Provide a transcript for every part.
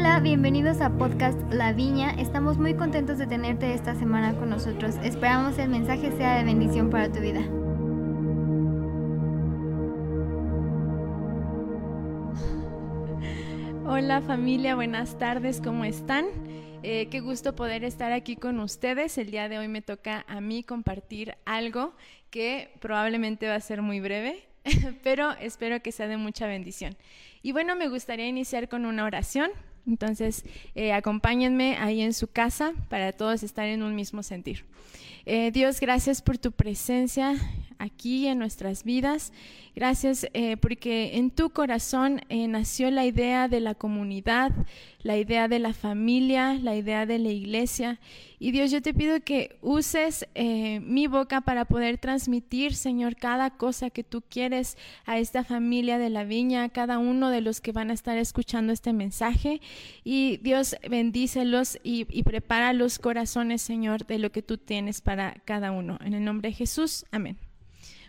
Hola, bienvenidos a Podcast La Viña. Estamos muy contentos de tenerte esta semana con nosotros. Esperamos el mensaje sea de bendición para tu vida. Hola familia, buenas tardes, ¿cómo están? Eh, qué gusto poder estar aquí con ustedes. El día de hoy me toca a mí compartir algo que probablemente va a ser muy breve, pero espero que sea de mucha bendición. Y bueno, me gustaría iniciar con una oración. Entonces, eh, acompáñenme ahí en su casa para todos estar en un mismo sentir. Eh, Dios, gracias por tu presencia aquí en nuestras vidas. Gracias eh, porque en tu corazón nació la idea de la comunidad, la idea de la familia, la idea de la iglesia. Y Dios, yo te pido que uses eh, mi boca para poder transmitir, Señor, cada cosa que tú quieres a esta familia de la viña, a cada uno de los que van a estar escuchando este mensaje. Y Dios, bendícelos y, prepara los corazones, Señor, de lo que tú tienes para cada uno. En el nombre de Jesús, amén.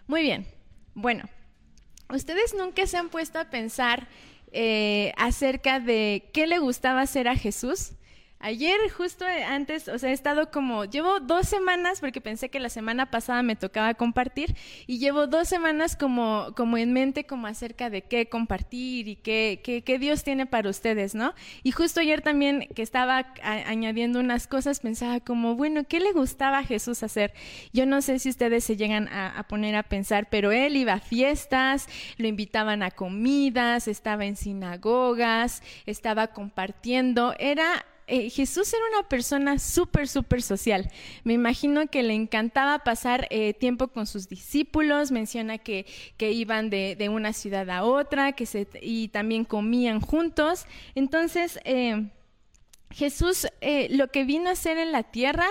Muy bien. Bueno, ¿ustedes nunca se han puesto a pensar eh, acerca de qué le gustaba hacer a Jesús? Ayer, justo antes, o sea, he estado como, llevo dos semanas, porque pensé que la semana pasada me tocaba compartir, y llevo dos semanas como, como en mente, como acerca de qué compartir y qué, qué, qué Dios tiene para ustedes, ¿no? Y justo ayer también que estaba añadiendo unas cosas, pensaba como, bueno, ¿qué le gustaba a Jesús hacer? Yo no sé si ustedes se llegan a, a poner a pensar, pero él iba a fiestas, lo invitaban a comidas, estaba en sinagogas, estaba compartiendo, era eh, Jesús era una persona súper, súper social. Me imagino que le encantaba pasar eh, tiempo con sus discípulos, menciona que, que iban de, de, una ciudad a otra que se, y también comían juntos. Entonces, eh, Jesús eh, lo que vino a hacer en la tierra,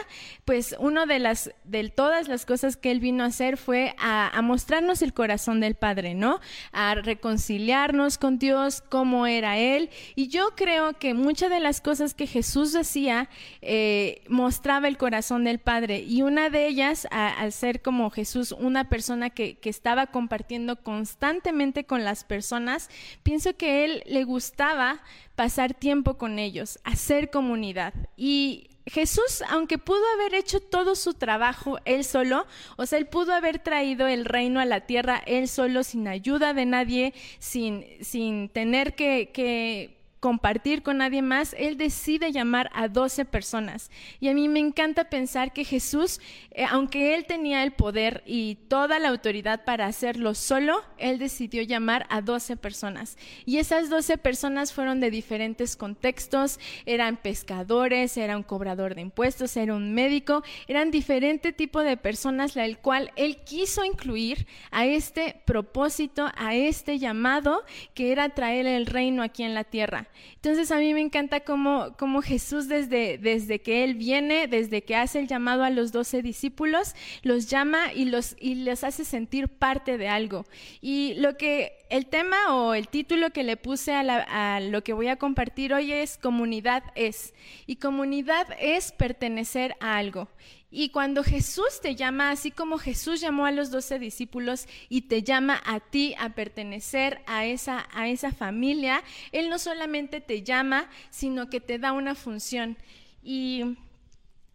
pues una de las de todas las cosas que él vino a hacer fue a, mostrarnos el corazón del Padre, ¿no? A reconciliarnos con Dios, cómo era él. Y yo creo que muchas de las cosas que Jesús decía eh, mostraba el corazón del Padre. Y una de ellas, al ser como Jesús una persona que, que estaba compartiendo constantemente con las personas, pienso que él le gustaba pasar tiempo con ellos, hacer comunidad. Y Jesús, aunque pudo haber hecho todo su trabajo él solo, o sea, él pudo haber traído el reino a la tierra él solo, sin ayuda de nadie, sin, sin tener que, que compartir con nadie más, Él decide llamar a 12 personas. Y a mí me encanta pensar que Jesús, eh, aunque Él tenía el poder y toda la autoridad para hacerlo solo, Él decidió llamar a 12 personas. Y esas 12 personas fueron de diferentes contextos, eran pescadores, era un cobrador de impuestos, era un médico, eran diferente tipo de personas, la cual Él quiso incluir a este propósito, a este llamado que era traer el reino aquí en la tierra. Entonces a mí me encanta cómo, Jesús desde, que Él viene, desde que hace el llamado a los doce discípulos, los llama y los, les hace sentir parte de algo. Y lo que el tema o el título que le puse a, lo que voy a compartir hoy es comunidad es. Y comunidad es pertenecer a algo. Y cuando Jesús te llama, así como Jesús llamó a los doce discípulos y te llama a ti a pertenecer a esa, a esa familia, Él no solamente te llama, sino que te da una función. Y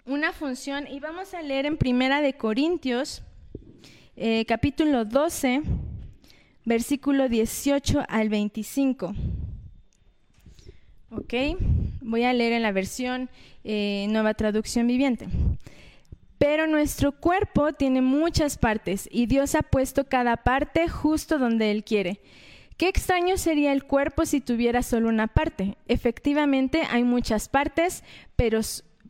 una función, y vamos a leer en Primera de Corintios, eh, capítulo 12 versículo 18 al 25. Ok, voy a leer en la versión eh, Nueva Traducción Viviente. Pero nuestro cuerpo tiene muchas partes y Dios ha puesto cada parte justo donde Él quiere. Qué extraño sería el cuerpo si tuviera solo una parte. Efectivamente, hay muchas partes, pero,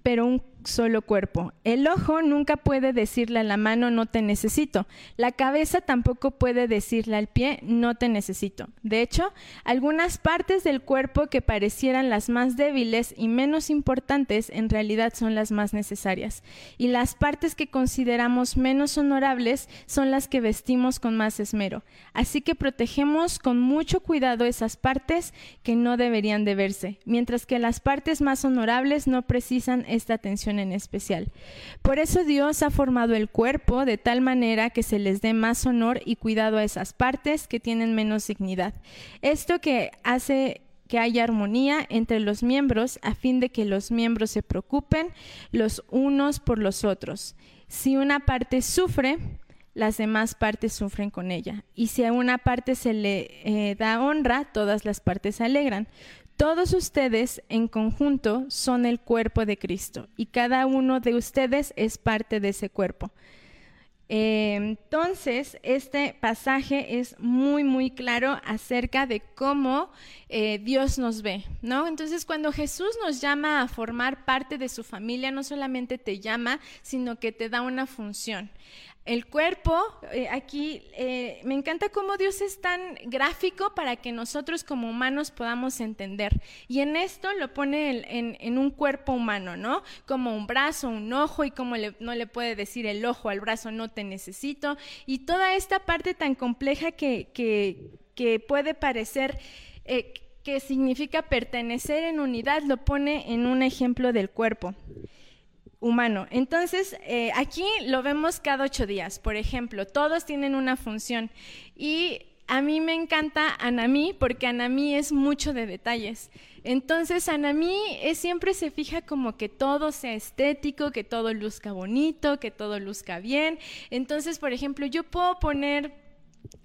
pero un solo cuerpo. El ojo nunca puede decirle a la mano no te necesito. La cabeza tampoco puede decirle al pie no te necesito. De hecho, algunas partes del cuerpo que parecieran las más débiles y menos importantes en realidad son las más necesarias. Y las partes que consideramos menos honorables son las que vestimos con más esmero. Así que protegemos con mucho cuidado esas partes que no deberían de verse, mientras que las partes más honorables no precisan esta atención en especial. Por eso Dios ha formado el cuerpo de tal manera que se les dé más honor y cuidado a esas partes que tienen menos dignidad. Esto que hace que haya armonía entre los miembros a fin de que los miembros se preocupen los unos por los otros. Si una parte sufre, las demás partes sufren con ella. Y si a una parte se le eh, da honra, todas las partes se alegran. Todos ustedes en conjunto son el cuerpo de Cristo y cada uno de ustedes es parte de ese cuerpo. entonces, este pasaje es muy, muy claro acerca de cómo eh, Dios nos ve, ¿no? Entonces, cuando Jesús nos llama a formar parte de su familia, no solamente te llama, sino que te da una función. El cuerpo, eh, aquí eh, me encanta cómo Dios es tan gráfico para que nosotros como humanos podamos entender. Y en esto lo pone en, un cuerpo humano, ¿no? Como un brazo, un ojo y como no le puede decir el ojo al brazo, no te necesito. Y toda esta parte tan compleja que, que, puede parecer... Eh, que significa pertenecer en unidad, lo pone en un ejemplo del cuerpo humano. Entonces, eh, aquí lo vemos cada ocho días, por ejemplo, todos tienen una función y a mí me encanta Anami porque Anami es mucho de detalles. Entonces, Anami es, siempre se fija como que todo sea estético, que todo luzca bonito, que todo luzca bien. Entonces, por ejemplo, yo puedo poner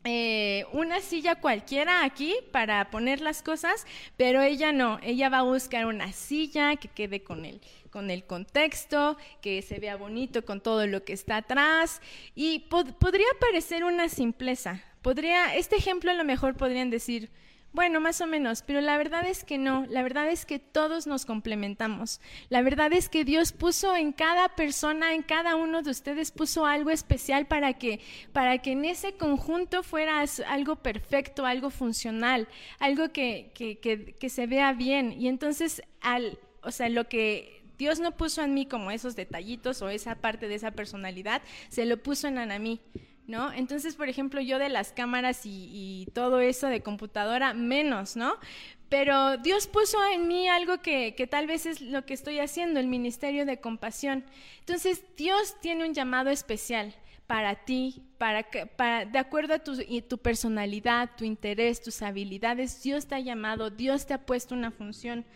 eh, una silla cualquiera aquí para poner las cosas, pero ella no, ella va a buscar una silla que quede con él con el contexto, que se vea bonito con todo lo que está atrás. Y podría parecer una simpleza. Podría, este ejemplo a lo mejor podrían decir, bueno, más o menos, pero la verdad es que no, la verdad es que todos nos complementamos. La verdad es que Dios puso en cada persona, en cada uno de ustedes puso algo especial para que para que en ese conjunto fuera algo perfecto, algo funcional, algo que, que, que, que se vea bien. Y entonces al o sea, lo que Dios no puso en mí como esos detallitos o esa parte de esa personalidad, se lo puso en Anamí. ¿No? Entonces, por ejemplo, yo de las cámaras y, todo eso de computadora, menos, ¿no? Pero Dios puso en mí algo que, tal vez es lo que estoy haciendo, el ministerio de compasión. Entonces, Dios tiene un llamado especial para ti, para, para de acuerdo a tu, tu personalidad, tu interés, tus habilidades, Dios te ha llamado, Dios te ha puesto una función.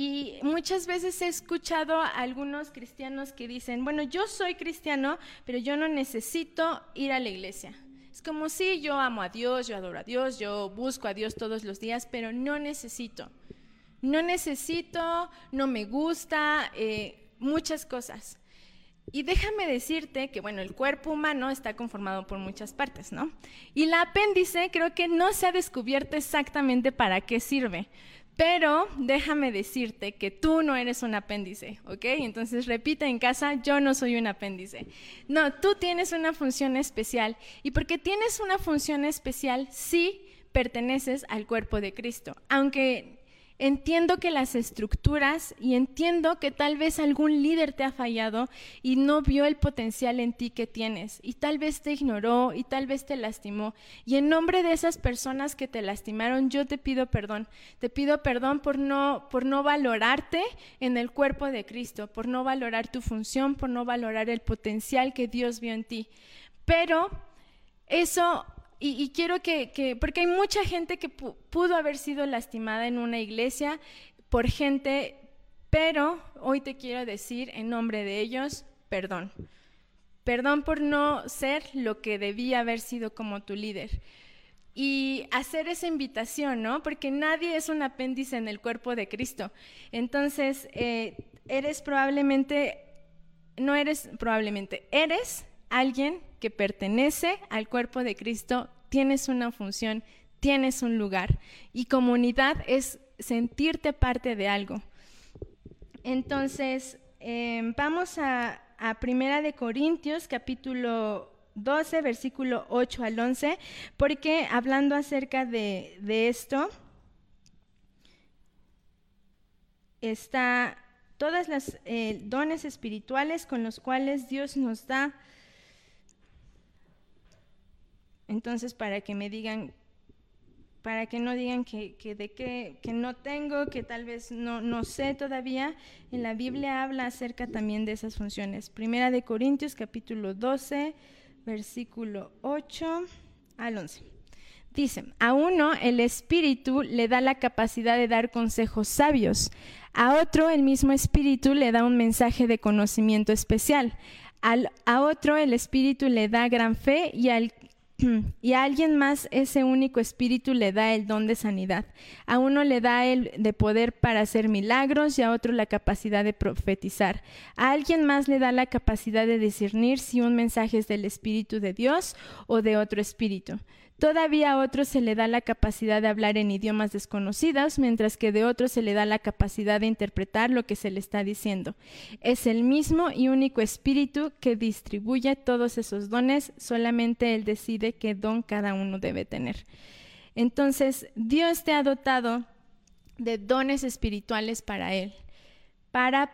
Y muchas veces he escuchado a algunos cristianos que dicen, bueno, yo soy cristiano, pero yo no necesito ir a la iglesia. Es como si yo amo a Dios, yo adoro a Dios, yo busco a Dios todos los días, pero no necesito. No necesito, no me gusta, eh, muchas cosas. Y déjame decirte que, bueno, el cuerpo humano está conformado por muchas partes, ¿no? Y la apéndice creo que no se ha descubierto exactamente para qué sirve. Pero déjame decirte que tú no eres un apéndice, ¿ok? Entonces repite en casa, yo no soy un apéndice. No, tú tienes una función especial. Y porque tienes una función especial, sí perteneces al cuerpo de Cristo. Aunque Entiendo que las estructuras y entiendo que tal vez algún líder te ha fallado y no vio el potencial en ti que tienes y tal vez te ignoró y tal vez te lastimó. Y en nombre de esas personas que te lastimaron, yo te pido perdón. Te pido perdón por no, por no valorarte en el cuerpo de Cristo, por no valorar tu función, por no valorar el potencial que Dios vio en ti. Pero eso y, quiero que, porque hay mucha gente que pudo haber sido lastimada en una iglesia por gente, pero hoy te quiero decir en nombre de ellos, perdón. Perdón por no ser lo que debía haber sido como tu líder. Y hacer esa invitación, ¿no? Porque nadie es un apéndice en el cuerpo de Cristo. Entonces, eh, eres probablemente, no eres probablemente, eres alguien que pertenece al cuerpo de Cristo, tienes una función, tienes un lugar. Y comunidad es sentirte parte de algo. Entonces, em, vamos a, Primera de Corintios, capítulo 12, versículo 8 al 11, porque hablando acerca de, esto, está todas las eh, dones espirituales con los cuales Dios nos da entonces, para que me digan, para que no digan que, de qué, que no tengo, que tal vez no, no sé todavía, en la Biblia habla acerca también de esas funciones. Primera de Corintios, capítulo 12, versículo 8 al 11. Dice, a uno el Espíritu le da la capacidad de dar consejos sabios, a otro el mismo Espíritu le da un mensaje de conocimiento especial, a otro el Espíritu le da gran fe y al y a alguien más ese único espíritu le da el don de sanidad. A uno le da el de poder para hacer milagros y a otro la capacidad de profetizar. A alguien más le da la capacidad de discernir si un mensaje es del espíritu de Dios o de otro espíritu. Todavía a otros se le da la capacidad de hablar en idiomas desconocidos, mientras que de otros se le da la capacidad de interpretar lo que se le está diciendo. Es el mismo y único espíritu que distribuye todos esos dones, solamente Él decide qué don cada uno debe tener. Entonces, Dios te ha dotado de dones espirituales para Él, para,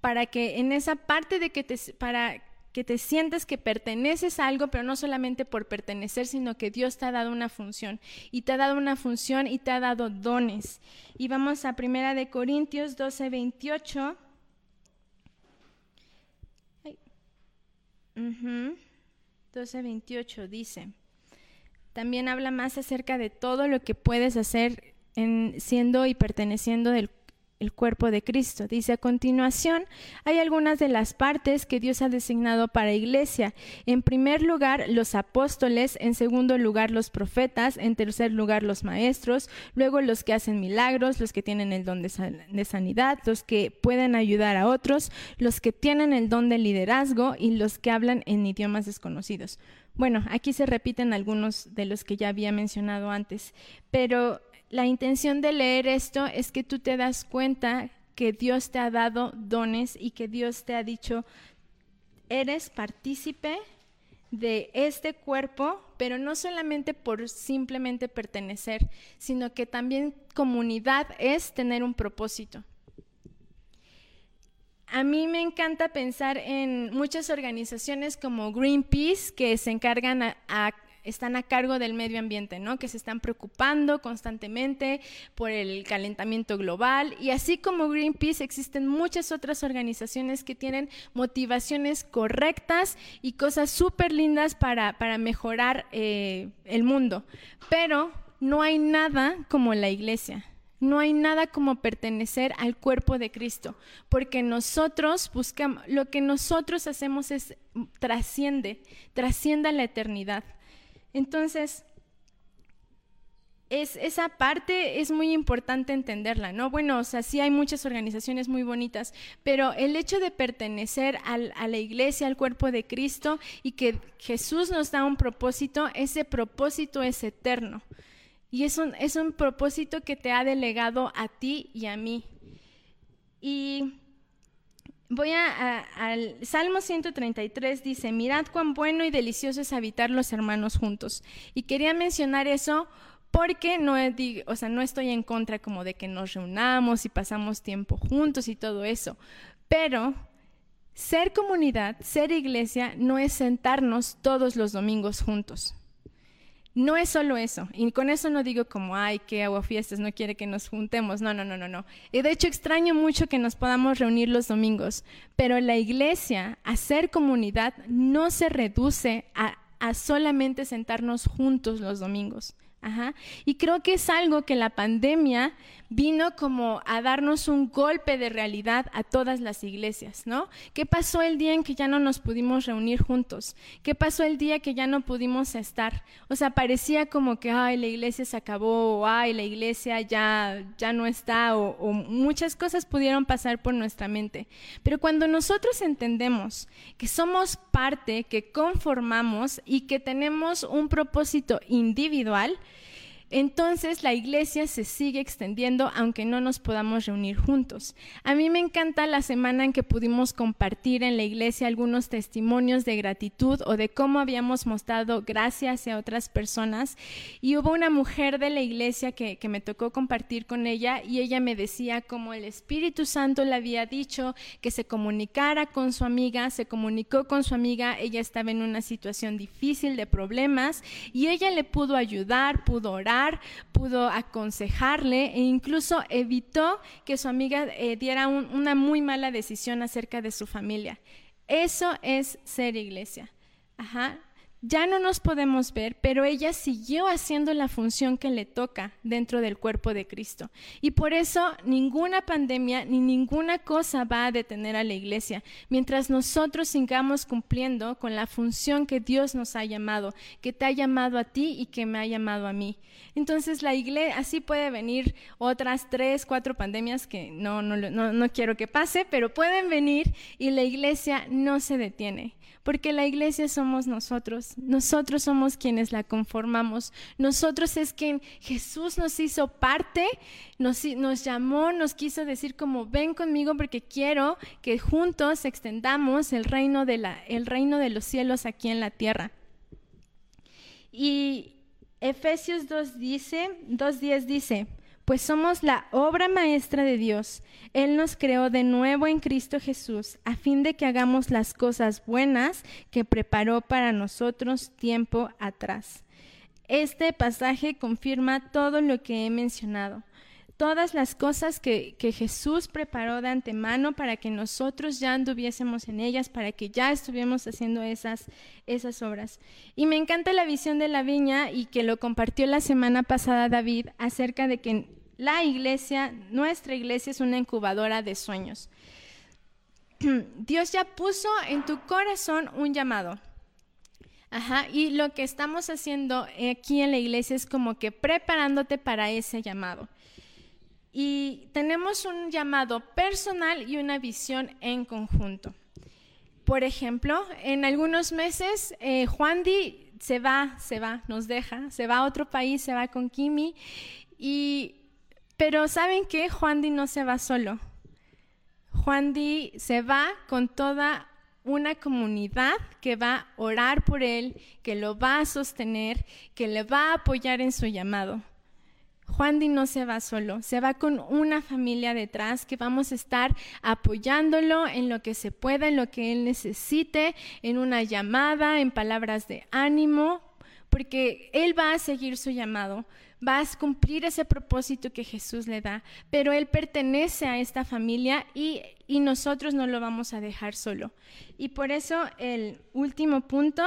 para que en esa parte de que te, para que te sientes que perteneces a algo, pero no solamente por pertenecer, sino que Dios te ha dado una función y te ha dado una función y te ha dado dones. Y vamos a Primera de Corintios 12, 28. 12, 28 dice, también habla más acerca de todo lo que puedes hacer en, siendo y perteneciendo del el cuerpo de Cristo. Dice a continuación, hay algunas de las partes que Dios ha designado para iglesia. En primer lugar, los apóstoles, en segundo lugar, los profetas, en tercer lugar, los maestros, luego los que hacen milagros, los que tienen el don de, sanidad, los que pueden ayudar a otros, los que tienen el don de liderazgo y los que hablan en idiomas desconocidos. Bueno, aquí se repiten algunos de los que ya había mencionado antes, pero la intención de leer esto es que tú te das cuenta que Dios te ha dado dones y que Dios te ha dicho, eres partícipe de este cuerpo, pero no solamente por simplemente pertenecer, sino que también comunidad es tener un propósito. A mí me encanta pensar en muchas organizaciones como Greenpeace que se encargan a, están a cargo del medio ambiente, ¿no? Que se están preocupando constantemente por el calentamiento global y así como Greenpeace existen muchas otras organizaciones que tienen motivaciones correctas y cosas súper lindas para, mejorar eh, el mundo, pero no hay nada como la iglesia. No hay nada como pertenecer al cuerpo de Cristo, porque nosotros buscamos, lo que nosotros hacemos es trasciende, trasciende la eternidad. Entonces, es, esa parte es muy importante entenderla, ¿no? Bueno, o sea, sí hay muchas organizaciones muy bonitas, pero el hecho de pertenecer a la iglesia, al cuerpo de Cristo y que Jesús nos da un propósito, ese propósito es eterno. Y es un, es un propósito que te ha delegado a ti y a mí. Y Voy a, al Salmo 133, dice, mirad cuán bueno y delicioso es habitar los hermanos juntos. Y quería mencionar eso porque no, o sea, no estoy en contra como de que nos reunamos y pasamos tiempo juntos y todo eso. Pero ser comunidad, ser iglesia, no es sentarnos todos los domingos juntos. No es solo eso, y con eso no digo como, ay, qué agua fiestas, no quiere que nos juntemos, no, no, no, no, no. Y de hecho extraño mucho que nos podamos reunir los domingos, pero la iglesia, hacer comunidad, no se reduce a, a solamente sentarnos juntos los domingos. Ajá. Y creo que es algo que la pandemia vino como a darnos un golpe de realidad a todas las iglesias, ¿no? ¿Qué pasó el día en que ya no nos pudimos reunir juntos? ¿Qué pasó el día que ya no pudimos estar? O sea, parecía como que, ay, la iglesia se acabó, o ay, la iglesia ya, ya no está, o, o muchas cosas pudieron pasar por nuestra mente. Pero cuando nosotros entendemos que somos parte, que conformamos y que tenemos un propósito individual, entonces la iglesia se sigue extendiendo aunque no nos podamos reunir juntos. A mí me encanta la semana en que pudimos compartir en la iglesia algunos testimonios de gratitud o de cómo habíamos mostrado gracias hacia otras personas. Y hubo una mujer de la iglesia que, que me tocó compartir con ella y ella me decía cómo el Espíritu Santo le había dicho que se comunicara con su amiga, se comunicó con su amiga, ella estaba en una situación difícil de problemas y ella le pudo ayudar, pudo orar pudo aconsejarle e incluso evitó que su amiga eh, diera una muy mala decisión acerca de su familia. Eso es ser iglesia. Ya no nos podemos ver, pero ella siguió haciendo la función que le toca dentro del cuerpo de Cristo. Y por eso ninguna pandemia ni ninguna cosa va a detener a la iglesia, mientras nosotros sigamos cumpliendo con la función que Dios nos ha llamado, que te ha llamado a ti y que me ha llamado a mí. Entonces la iglesia, así puede venir otras tres, cuatro pandemias que no, no, no, no quiero que pase, pero pueden venir y la iglesia no se detiene porque la iglesia somos nosotros, nosotros somos quienes la conformamos, nosotros es quien Jesús nos hizo parte, nos, llamó, nos quiso decir como ven conmigo porque quiero que juntos extendamos el reino de, la, el reino de los cielos aquí en la tierra. Y Efesios 2 dice, 2.10 dice, pues somos la obra maestra de Dios. Él nos creó de nuevo en Cristo Jesús, a fin de que hagamos las cosas buenas que preparó para nosotros tiempo atrás. Este pasaje confirma todo lo que he mencionado, todas las cosas que, Jesús preparó de antemano para que nosotros ya anduviésemos en ellas, para que ya estuviéramos haciendo esas, esas obras. Y me encanta la visión de la viña y que lo compartió la semana pasada David acerca de que la iglesia, nuestra iglesia es una incubadora de sueños. Dios ya puso en tu corazón un llamado. Ajá, y lo que estamos haciendo aquí en la iglesia es como que preparándote para ese llamado. Y tenemos un llamado personal y una visión en conjunto. Por ejemplo, en algunos meses eh, Juan Di se va, se va, nos deja, se va a otro país, se va con Kimi y pero ¿saben qué? Juan Di no se va solo. Juan Di se va con toda una comunidad que va a orar por él, que lo va a sostener, que le va a apoyar en su llamado. Juan Di no se va solo, se va con una familia detrás que vamos a estar apoyándolo en lo que se pueda, en lo que él necesite, en una llamada, en palabras de ánimo, porque él va a seguir su llamado vas a cumplir ese propósito que Jesús le da, pero Él pertenece a esta familia y, nosotros no lo vamos a dejar solo. Y por eso el último punto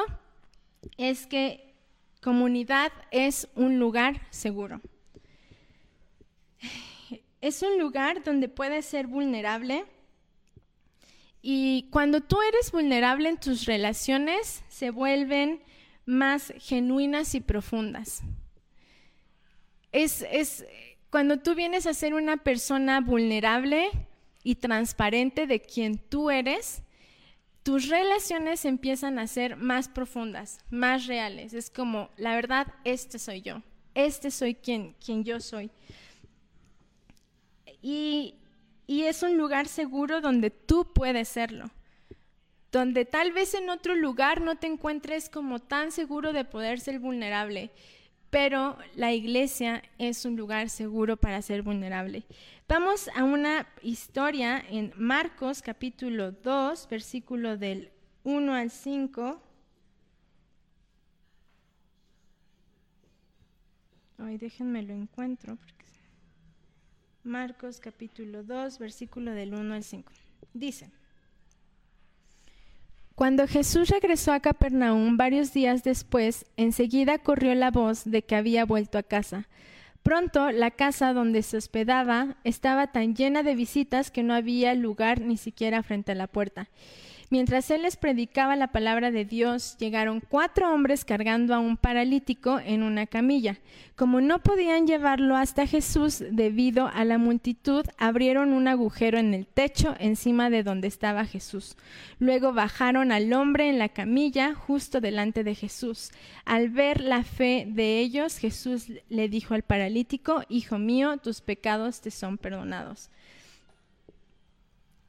es que comunidad es un lugar seguro. Es un lugar donde puedes ser vulnerable. Y cuando tú eres vulnerable en tus relaciones, se vuelven más genuinas y profundas es, es cuando tú vienes a ser una persona vulnerable y transparente de quien tú eres, tus relaciones empiezan a ser más profundas, más reales. Es como, la verdad, este soy yo, este soy quien, quien yo soy. Y, y es un lugar seguro donde tú puedes serlo, donde tal vez en otro lugar no te encuentres como tan seguro de poder ser vulnerable pero la iglesia es un lugar seguro para ser vulnerable. Vamos a una historia en Marcos capítulo 2, versículo del 1 al 5. Ay, déjenme lo encuentro. Marcos capítulo 2, versículo del 1 al 5. Dice. Cuando Jesús regresó a Capernaum varios días después, enseguida corrió la voz de que había vuelto a casa. Pronto la casa donde se hospedaba estaba tan llena de visitas que no había lugar ni siquiera frente a la puerta. Mientras él les predicaba la palabra de Dios, llegaron cuatro hombres cargando a un paralítico en una camilla. Como no podían llevarlo hasta Jesús debido a la multitud, abrieron un agujero en el techo encima de donde estaba Jesús. Luego bajaron al hombre en la camilla justo delante de Jesús. Al ver la fe de ellos, Jesús le dijo al paralítico, Hijo mío, tus pecados te son perdonados.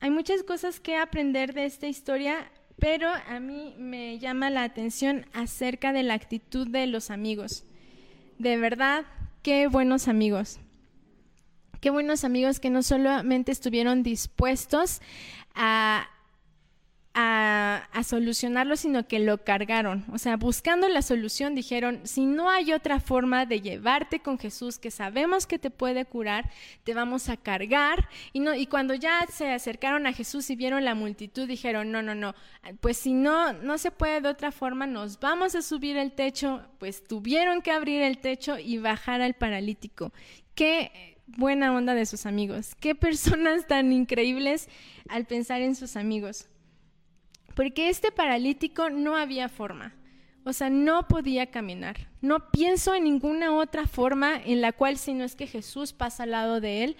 Hay muchas cosas que aprender de esta historia, pero a mí me llama la atención acerca de la actitud de los amigos. De verdad, qué buenos amigos. Qué buenos amigos que no solamente estuvieron dispuestos a, a, solucionarlo, sino que lo cargaron. O sea, buscando la solución, dijeron, si no hay otra forma de llevarte con Jesús, que sabemos que te puede curar, te vamos a cargar. Y, no, y cuando ya se acercaron a Jesús y vieron la multitud, dijeron, no, no, no, pues si no, no se puede de otra forma, nos vamos a subir el techo. Pues tuvieron que abrir el techo y bajar al paralítico. Qué buena onda de sus amigos. Qué personas tan increíbles al pensar en sus amigos porque este paralítico no había forma. O sea, no podía caminar. No pienso en ninguna otra forma en la cual, si no es que Jesús pasa al lado de él,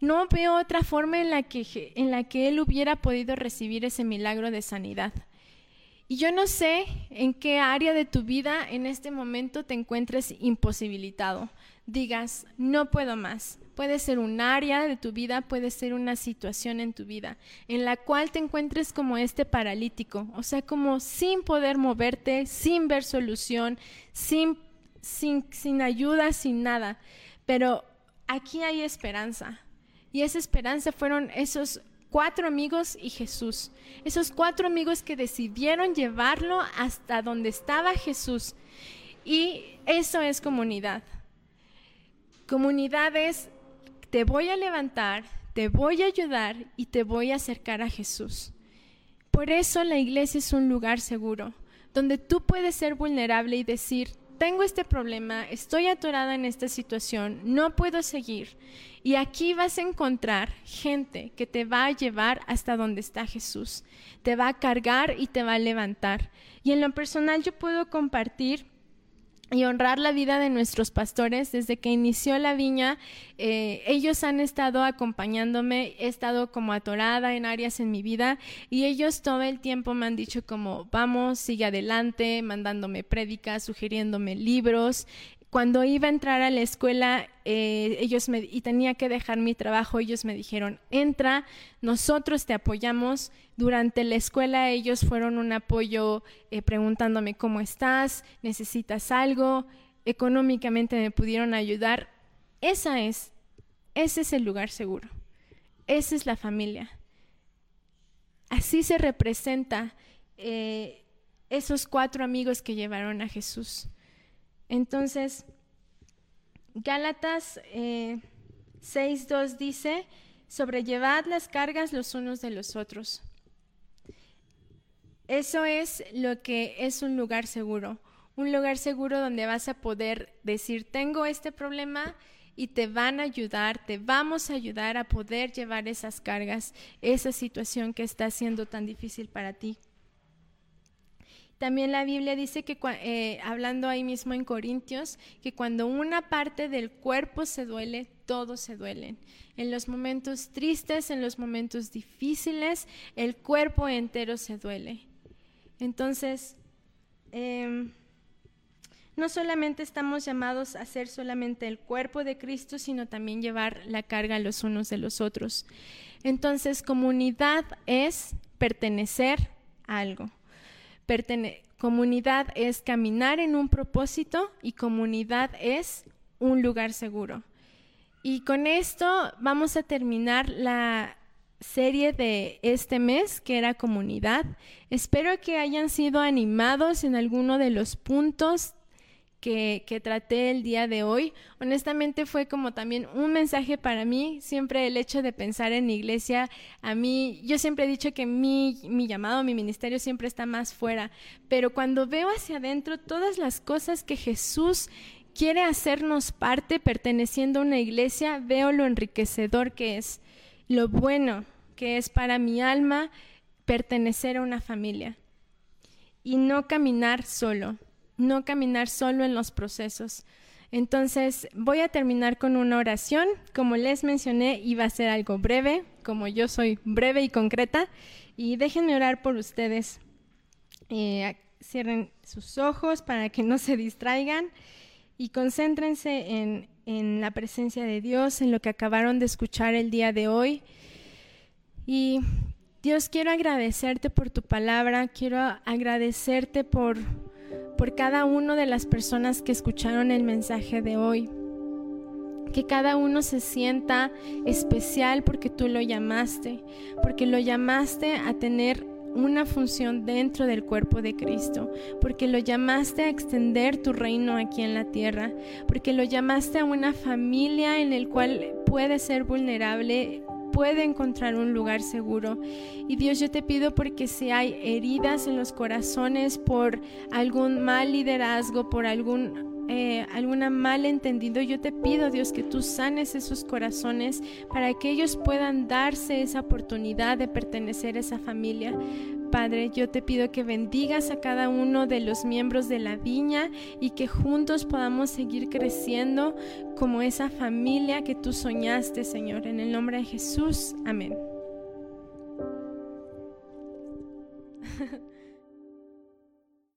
no veo otra forma en la que, en la que él hubiera podido recibir ese milagro de sanidad. Y yo no sé en qué área de tu vida en este momento te encuentres imposibilitado. Digas, no puedo más. Puede ser un área de tu vida, puede ser una situación en tu vida en la cual te encuentres como este paralítico, o sea, como sin poder moverte, sin ver solución, sin, sin, sin ayuda, sin nada. Pero aquí hay esperanza. Y esa esperanza fueron esos cuatro amigos y Jesús. Esos cuatro amigos que decidieron llevarlo hasta donde estaba Jesús. Y eso es comunidad. Comunidad es te voy a levantar, te voy a ayudar y te voy a acercar a Jesús. Por eso la iglesia es un lugar seguro, donde tú puedes ser vulnerable y decir, tengo este problema, estoy atorada en esta situación, no puedo seguir. Y aquí vas a encontrar gente que te va a llevar hasta donde está Jesús, te va a cargar y te va a levantar. Y en lo personal yo puedo compartir y honrar la vida de nuestros pastores. Desde que inició la viña, eh, ellos han estado acompañándome, he estado como atorada en áreas en mi vida y ellos todo el tiempo me han dicho como, vamos, sigue adelante, mandándome prédicas, sugiriéndome libros, cuando iba a entrar a la escuela eh, ellos me, y tenía que dejar mi trabajo, ellos me dijeron, entra, nosotros te apoyamos. Durante la escuela ellos fueron un apoyo eh, preguntándome cómo estás, necesitas algo, económicamente me pudieron ayudar. Esa es, ese es el lugar seguro, esa es la familia. Así se representa eh, esos cuatro amigos que llevaron a Jesús. Entonces, Gálatas 6.2 eh, dice, sobrellevad las cargas los unos de los otros. Eso es lo que es un lugar seguro, un lugar seguro donde vas a poder decir, tengo este problema y te van a ayudar, te vamos a ayudar a poder llevar esas cargas, esa situación que está siendo tan difícil para ti. También la Biblia dice que, eh, hablando ahí mismo en Corintios, que cuando una parte del cuerpo se duele, todos se duelen. En los momentos tristes, en los momentos difíciles, el cuerpo entero se duele. Entonces, em, no solamente estamos llamados a ser solamente el cuerpo de Cristo, sino también llevar la carga los unos de los otros. Entonces, comunidad es pertenecer a algo comunidad es caminar en un propósito y comunidad es un lugar seguro. Y con esto vamos a terminar la serie de este mes que era comunidad. Espero que hayan sido animados en alguno de los puntos que, traté el día de hoy. Honestamente fue como también un mensaje para mí, siempre el hecho de pensar en iglesia, a mí, yo siempre he dicho que mi, mi llamado, mi ministerio siempre está más fuera, pero cuando veo hacia adentro todas las cosas que Jesús quiere hacernos parte perteneciendo a una iglesia, veo lo enriquecedor que es, lo bueno que es para mi alma pertenecer a una familia y no caminar solo no caminar solo en los procesos. Entonces voy a terminar con una oración. Como les mencioné, iba a ser algo breve, como yo soy breve y concreta. Y déjenme orar por ustedes. Eh, cierren sus ojos para que no se distraigan y concéntrense en, en la presencia de Dios, en lo que acabaron de escuchar el día de hoy. Y Dios, quiero agradecerte por tu palabra, quiero agradecerte por por cada una de las personas que escucharon el mensaje de hoy. Que cada uno se sienta especial porque tú lo llamaste, porque lo llamaste a tener una función dentro del cuerpo de Cristo, porque lo llamaste a extender tu reino aquí en la tierra, porque lo llamaste a una familia en el cual puede ser vulnerable puede encontrar un lugar seguro. Y Dios, yo te pido porque si hay heridas en los corazones por algún mal liderazgo, por algún eh, alguna malentendido, yo te pido, Dios, que tú sanes esos corazones para que ellos puedan darse esa oportunidad de pertenecer a esa familia. Padre, yo te pido que bendigas a cada uno de los miembros de la viña y que juntos podamos seguir creciendo como esa familia que tú soñaste, Señor. En el nombre de Jesús, amén.